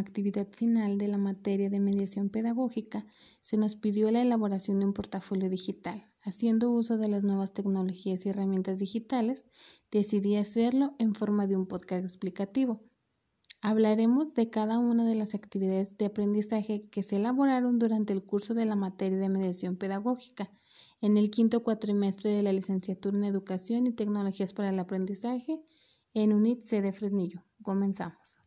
actividad final de la materia de mediación pedagógica, se nos pidió la elaboración de un portafolio digital. Haciendo uso de las nuevas tecnologías y herramientas digitales, decidí hacerlo en forma de un podcast explicativo. Hablaremos de cada una de las actividades de aprendizaje que se elaboraron durante el curso de la materia de mediación pedagógica en el quinto cuatrimestre de la licenciatura en Educación y Tecnologías para el Aprendizaje en UNIT de Fresnillo. Comenzamos.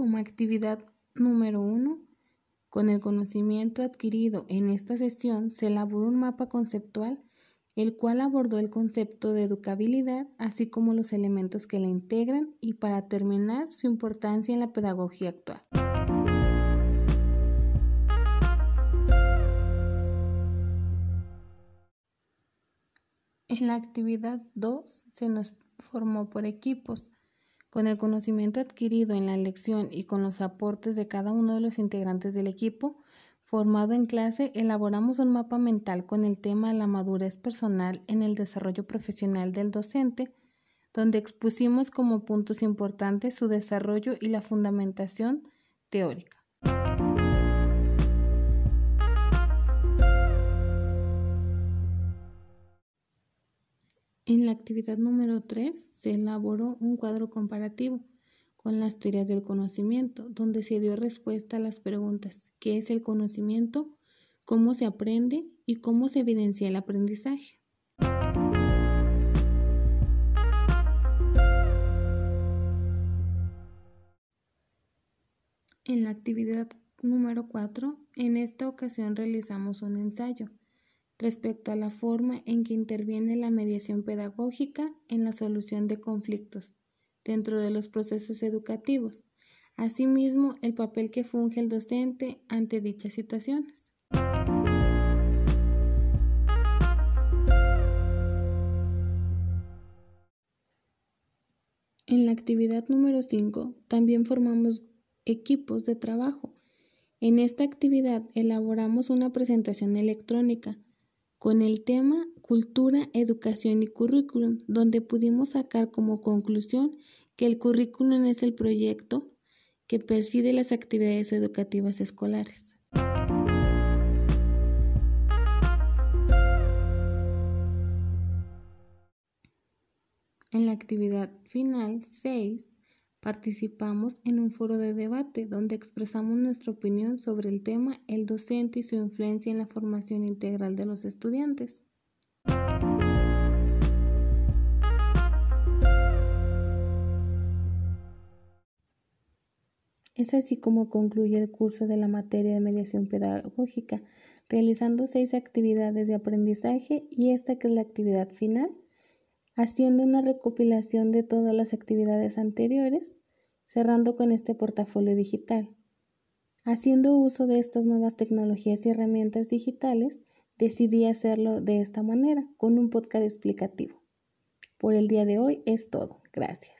Como actividad número uno, con el conocimiento adquirido en esta sesión se elaboró un mapa conceptual el cual abordó el concepto de educabilidad, así como los elementos que la integran y para terminar su importancia en la pedagogía actual. En la actividad 2 se nos formó por equipos con el conocimiento adquirido en la lección y con los aportes de cada uno de los integrantes del equipo formado en clase, elaboramos un mapa mental con el tema La madurez personal en el desarrollo profesional del docente, donde expusimos como puntos importantes su desarrollo y la fundamentación teórica. En la actividad número 3 se elaboró un cuadro comparativo con las teorías del conocimiento, donde se dio respuesta a las preguntas ¿qué es el conocimiento? ¿Cómo se aprende? y cómo se evidencia el aprendizaje. En la actividad número 4, en esta ocasión realizamos un ensayo respecto a la forma en que interviene la mediación pedagógica en la solución de conflictos dentro de los procesos educativos. Asimismo, el papel que funge el docente ante dichas situaciones. En la actividad número 5 también formamos equipos de trabajo. En esta actividad elaboramos una presentación electrónica con el tema Cultura, Educación y Currículum, donde pudimos sacar como conclusión que el currículum es el proyecto que preside las actividades educativas escolares. En la actividad final 6 Participamos en un foro de debate donde expresamos nuestra opinión sobre el tema el docente y su influencia en la formación integral de los estudiantes. Es así como concluye el curso de la materia de mediación pedagógica, realizando seis actividades de aprendizaje y esta que es la actividad final haciendo una recopilación de todas las actividades anteriores, cerrando con este portafolio digital. Haciendo uso de estas nuevas tecnologías y herramientas digitales, decidí hacerlo de esta manera, con un podcast explicativo. Por el día de hoy es todo. Gracias.